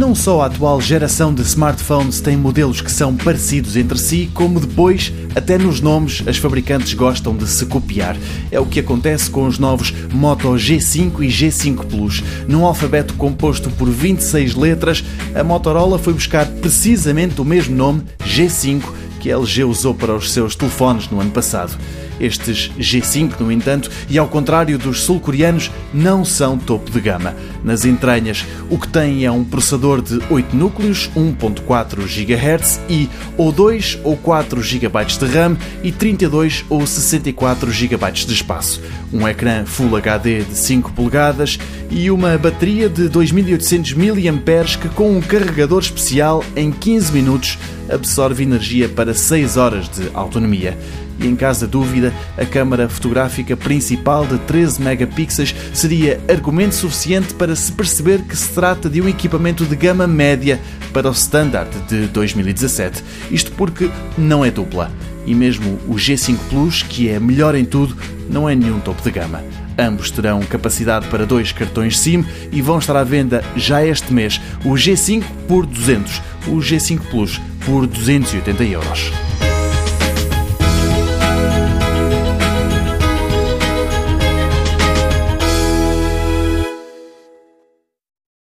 não só a atual geração de smartphones tem modelos que são parecidos entre si, como depois, até nos nomes, as fabricantes gostam de se copiar. É o que acontece com os novos Moto G5 e G5 Plus. Num alfabeto composto por 26 letras, a Motorola foi buscar precisamente o mesmo nome, G5, que a LG usou para os seus telefones no ano passado. Estes G5, no entanto, e ao contrário dos sul-coreanos, não são topo de gama. Nas entranhas, o que tem é um processador de 8 núcleos, 1.4 GHz e ou 2 ou 4 GB de RAM e 32 ou 64 GB de espaço. Um ecrã Full HD de 5 polegadas e uma bateria de 2800 mAh que com um carregador especial em 15 minutos absorve energia para 6 horas de autonomia e, em caso de dúvida, a câmara fotográfica principal de 13 megapixels seria argumento suficiente para se perceber que se trata de um equipamento de gama média para o standard de 2017. Isto porque não é dupla. E mesmo o G5 Plus, que é melhor em tudo, não é nenhum topo de gama. Ambos terão capacidade para dois cartões SIM e vão estar à venda já este mês. O G5 por 200, o G5 Plus por 280 euros.